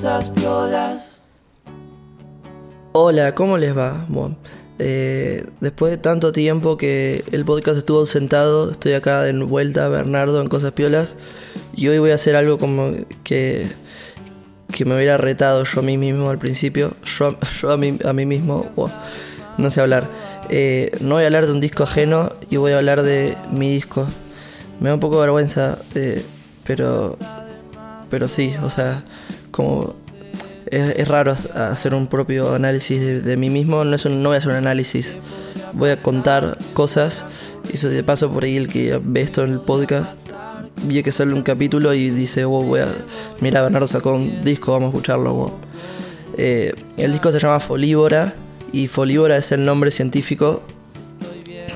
cosas piolas. Hola, ¿cómo les va? Bueno, eh, después de tanto tiempo que el podcast estuvo ausentado, estoy acá de vuelta, Bernardo, en Cosas Piolas. Y hoy voy a hacer algo como que, que me hubiera retado yo a mí mismo al principio. Yo, a, mí, a mí mismo, no sé hablar. Eh, no voy a hablar de un disco ajeno y voy a hablar de mi disco. Me da un poco de vergüenza, eh, pero, pero sí, o sea, como es, raro hacer un propio análisis de, mí mismo. No, es no voy a hacer un análisis, voy a contar cosas. Y eso de paso por ahí el que ve esto en el podcast, vi que sale un capítulo y dice, oh, voy a, mira, Bernardo sacó un disco, vamos a escucharlo. Eh, el disco se llama Folívora y Folívora es el nombre científico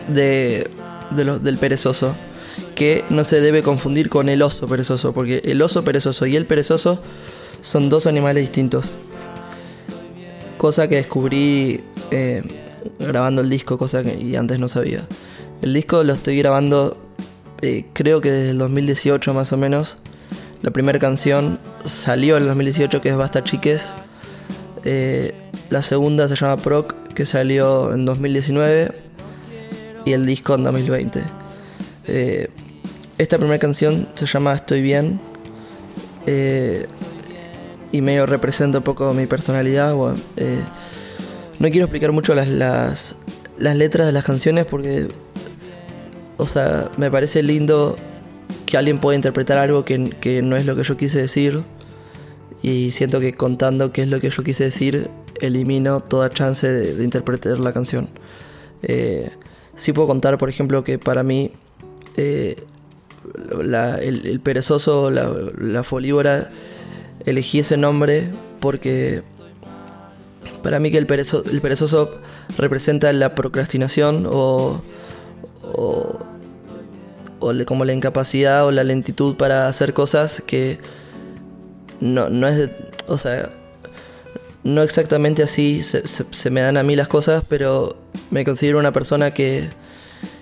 de, del perezoso, que no se debe confundir con el oso perezoso, porque el oso perezoso y el perezoso son dos animales distintos. Cosa que descubrí eh, grabando el disco, cosa que antes no sabía. El disco lo estoy grabando eh, creo que desde el 2018 más o menos. La primera canción salió en el 2018 que es Basta Chiques. Eh, la segunda se llama Proc que salió en 2019 y el disco en 2020. esta primera canción se llama Estoy bien y medio representa un poco mi personalidad. Eh, no quiero explicar mucho las, las, letras de las canciones porque, o sea, me parece lindo que alguien pueda interpretar algo que, no es lo que yo quise decir. Y siento que contando qué es lo que yo quise decir, elimino toda chance de, interpretar la canción. Eh, sí puedo contar, por ejemplo, que para mí eh, el, perezoso, la, la folívora, elegí ese nombre porque para mí que el, perezoso representa la procrastinación o, o, como la incapacidad o la lentitud para hacer cosas que no, no es, o sea, no exactamente así se, me dan a mí las cosas, pero me considero una persona que,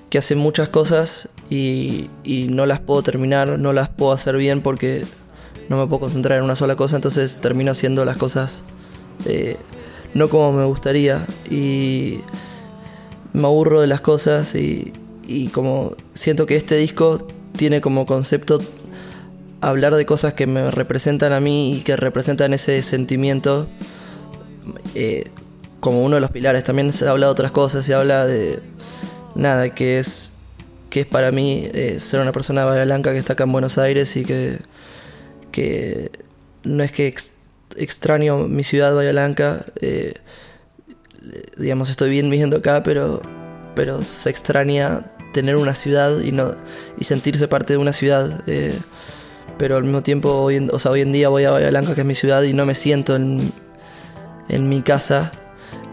que hace muchas cosas y, y no las puedo terminar, no las puedo hacer bien porque no me puedo concentrar en una sola cosa, entonces termino haciendo las cosas eh, no como me gustaría y me aburro de las cosas y, como siento que este disco tiene como concepto hablar de cosas que me representan a mí y que representan ese sentimiento eh, como uno de los pilares. También se habla de otras cosas, se habla de nada, que es que es para mí eh, ser una persona Blanca que está acá en Buenos Aires y que que no es que extraño mi ciudad, Bahía Blanca, eh, digamos, estoy bien viviendo acá, pero, pero se extraña tener una ciudad y, no, y sentirse parte de una ciudad. Eh, pero al mismo tiempo, hoy en, o sea, hoy en día voy a Bahía Blanca, que es mi ciudad, y no me siento en, en mi casa.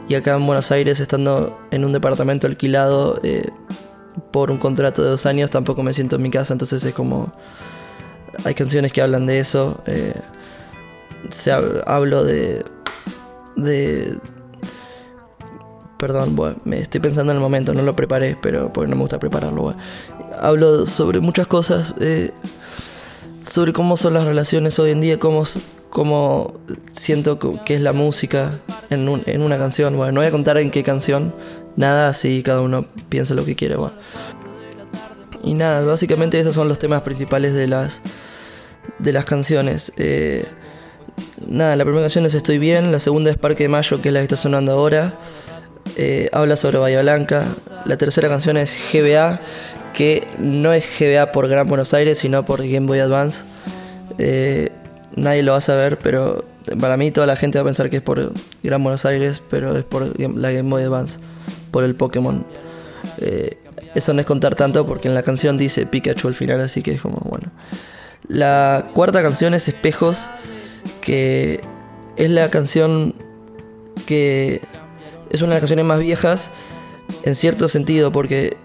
Y acá en Buenos Aires, estando en un departamento alquilado eh, por un contrato de dos años, tampoco me siento en mi casa, entonces es como hay canciones que hablan de eso. Eh, se hablo de. de. Perdón, bueno, me estoy pensando en el momento, no lo preparé, pero porque no me gusta prepararlo. Hablo sobre muchas cosas, eh, sobre cómo son las relaciones hoy en día, cómo, cómo siento que es la música en, en una canción. Bueno, no voy a contar en qué canción, nada, así cada uno piensa lo que quiere. Bueno. Y nada, básicamente esos son los temas principales de las de las canciones. Eh, nada, la primera canción es Estoy Bien, la segunda es Parque de Mayo, que es la que está sonando ahora. Eh, habla sobre Bahía Blanca. La tercera canción es GBA, que no es GBA por Gran Buenos Aires, sino por Game Boy Advance. Eh, nadie lo va a saber, pero para mí toda la gente va a pensar que es por Gran Buenos Aires, pero es por la Game Boy Advance, por el Pokémon. Eso no es contar tanto porque en la canción dice Pikachu al final, así que es como, bueno. La cuarta canción es Espejos, que es la canción que es una de las canciones más viejas en cierto sentido, porque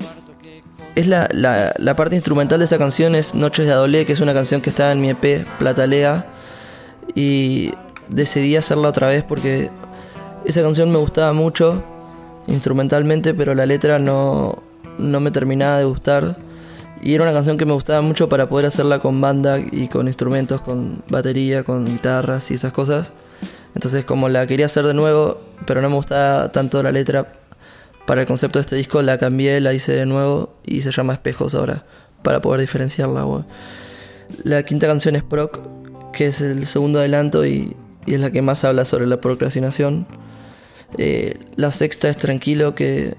es la, la, parte instrumental de esa canción es Noches de Adolé, que es una canción que está en mi EP Platalea, y decidí hacerla otra vez porque esa canción me gustaba mucho instrumentalmente, pero la letra no, no me terminaba de gustar Y era una canción que me gustaba mucho para poder hacerla con banda y con instrumentos, con batería, con guitarras y esas cosas. Entonces como la quería hacer de nuevo, pero no me gustaba tanto la letra para el concepto de este disco, la cambié, la hice de nuevo y se llama Espejos ahora, para poder diferenciarla. La quinta canción es Proc, que es el segundo adelanto y, es la que más habla sobre la procrastinación. Eh, la sexta es Tranquilo, que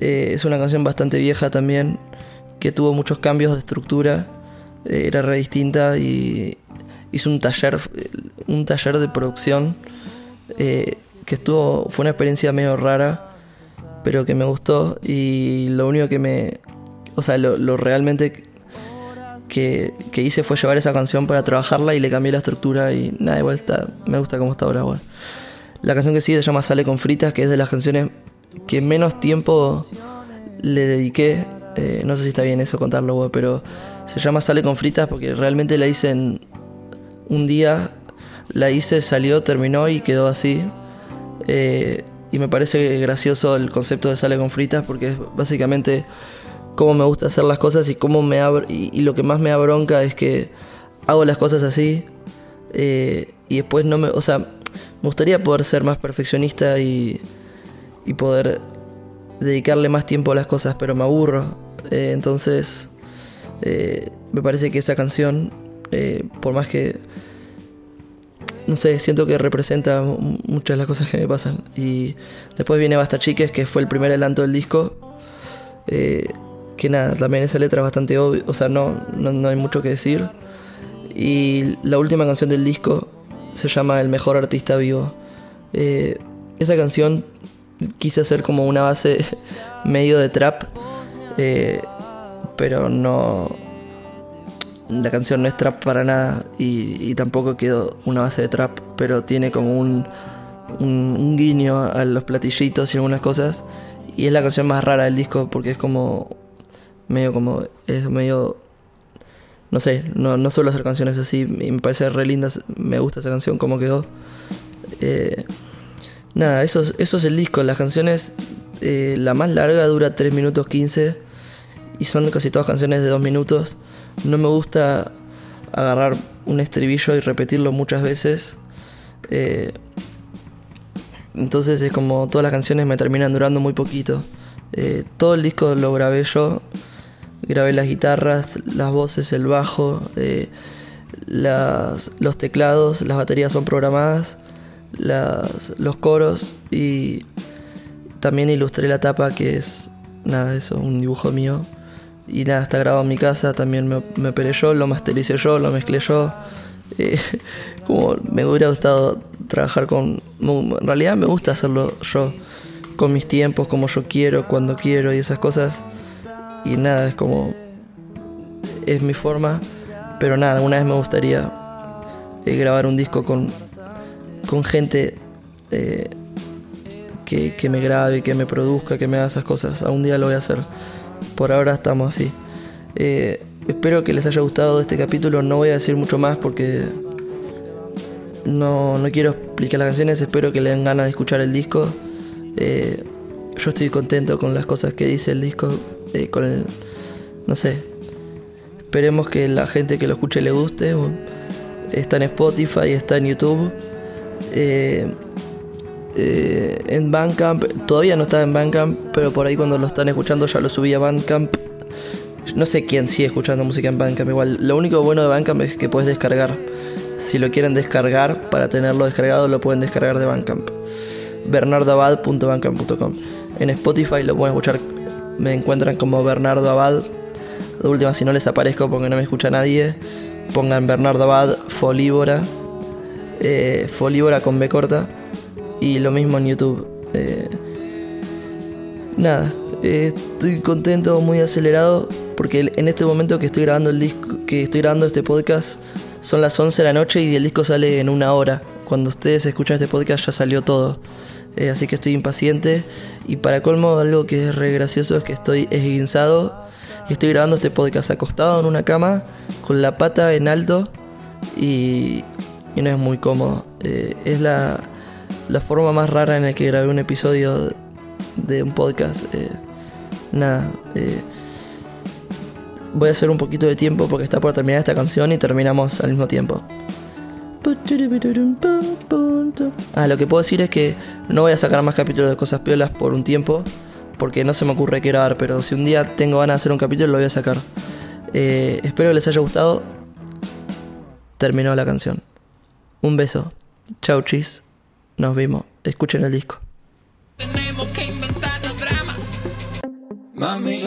eh, es una canción bastante vieja también, que tuvo muchos cambios de estructura, eh, era re distinta y hizo un taller, un taller de producción que estuvo, fue una experiencia medio rara, pero que me gustó y lo único que me, o sea, lo, realmente que, que, hice fue llevar esa canción para trabajarla y le cambié la estructura y nada, igual está, me gusta cómo está ahora. La canción que sigue se llama Sale con Fritas, que es de las canciones que menos tiempo le dediqué. Eh, no sé si está bien eso contarlo, pero se llama Sale con Fritas porque realmente la hice en un día. La hice, salió, terminó y quedó así. Eh, y me parece gracioso el concepto de Sale con Fritas porque es básicamente cómo me gusta hacer las cosas y cómo me y, lo que más me abronca es que hago las cosas así eh, y después no me, o sea, me gustaría poder ser más perfeccionista y, y poder dedicarle más tiempo a las cosas, pero me aburro. Eh, entonces, eh, me parece que esa canción, por más que, no sé, siento que representa muchas de las cosas que me pasan. Y después viene Basta Chiques, que fue el primer adelanto del disco que nada, también esa letra es bastante obvia, o sea, no, no, hay mucho que decir. Y la última canción del disco se llama El mejor artista vivo. Eh, esa canción quise hacer como una base medio de trap, eh, pero no. La canción no es trap para nada y, tampoco quedó una base de trap, pero tiene como un, un, guiño a los platillitos y algunas cosas. Y es la canción más rara del disco porque es como medio como, es medio, no sé, no, no suelo hacer canciones así me parece re linda, me gusta esa canción, como quedó. Eh, nada, eso es, eso es el disco, las canciones, eh, la más larga dura 3 minutos 15 y son casi todas canciones de 2 minutos. No me gusta agarrar un estribillo y repetirlo muchas veces. Eh, entonces es como todas las canciones me terminan durando muy poquito. todo el disco lo grabé yo grabé las guitarras, las voces, el bajo, eh, los teclados, las baterías son programadas, los coros y también ilustré la tapa que es nada, eso, un dibujo mío. Y nada, está grabado en mi casa, también me, me operé yo, lo mastericé yo, lo mezclé yo. Eh, como me hubiera gustado trabajar con... En realidad me gusta hacerlo yo, con mis tiempos, como yo quiero, cuando quiero y esas cosas y nada, es como. Es mi forma, pero nada, una vez me gustaría eh, grabar un disco con, con gente eh, que, me grabe, que me produzca, que me haga esas cosas. Algún día lo voy a hacer. Por ahora estamos así. Eh, espero que les haya gustado este capítulo. No voy a decir mucho más porque no, no quiero explicar las canciones. Espero que le den ganas de escuchar el disco. yo estoy contento con las cosas que dice el disco. Eh, no sé, esperemos que la gente que lo escuche le guste. Está en Spotify, está en YouTube. Eh, eh, en Bandcamp, todavía no está en Bandcamp, pero por ahí cuando lo están escuchando ya lo subí a Bandcamp. No sé quién sigue escuchando música en Bandcamp, igual. Lo único bueno de Bandcamp es que puedes descargar. Si lo quieren descargar, para tenerlo descargado, lo pueden descargar de Bandcamp. bernardabad.bandcamp.com. En Spotify lo pueden escuchar me encuentran como Bernardo Abad. De última, si no les aparezco porque no me escucha nadie, pongan Bernardo Abad Folíbora. Eh, con B corta. Y lo mismo en YouTube. Eh, nada, eh, estoy contento, muy acelerado. Porque en este momento que estoy grabando el disco, que estoy grabando este podcast, son las 11 de la noche y el disco sale en una hora. Cuando ustedes escuchan este podcast ya salió todo. Eh, así que estoy impaciente. Y para colmo, algo que es re gracioso es que estoy esguinzado y estoy grabando este podcast acostado en una cama con la pata en alto y, no es muy cómodo. Eh, es la, la, forma más rara en la que grabé un episodio de un podcast. Eh, nada. voy a hacer un poquito de tiempo porque está por terminar esta canción y terminamos al mismo tiempo. Ah, lo que puedo decir es que no voy a sacar más capítulos de cosas piolas por un tiempo, porque no se me ocurre qué grabar, pero si un día tengo ganas de hacer un capítulo lo voy a sacar. Eh, espero que les haya gustado. Terminó la canción. Un beso. Chau, chis. Nos vimos. Escuchen el disco. Tenemos que inventarnos dramas. Mami.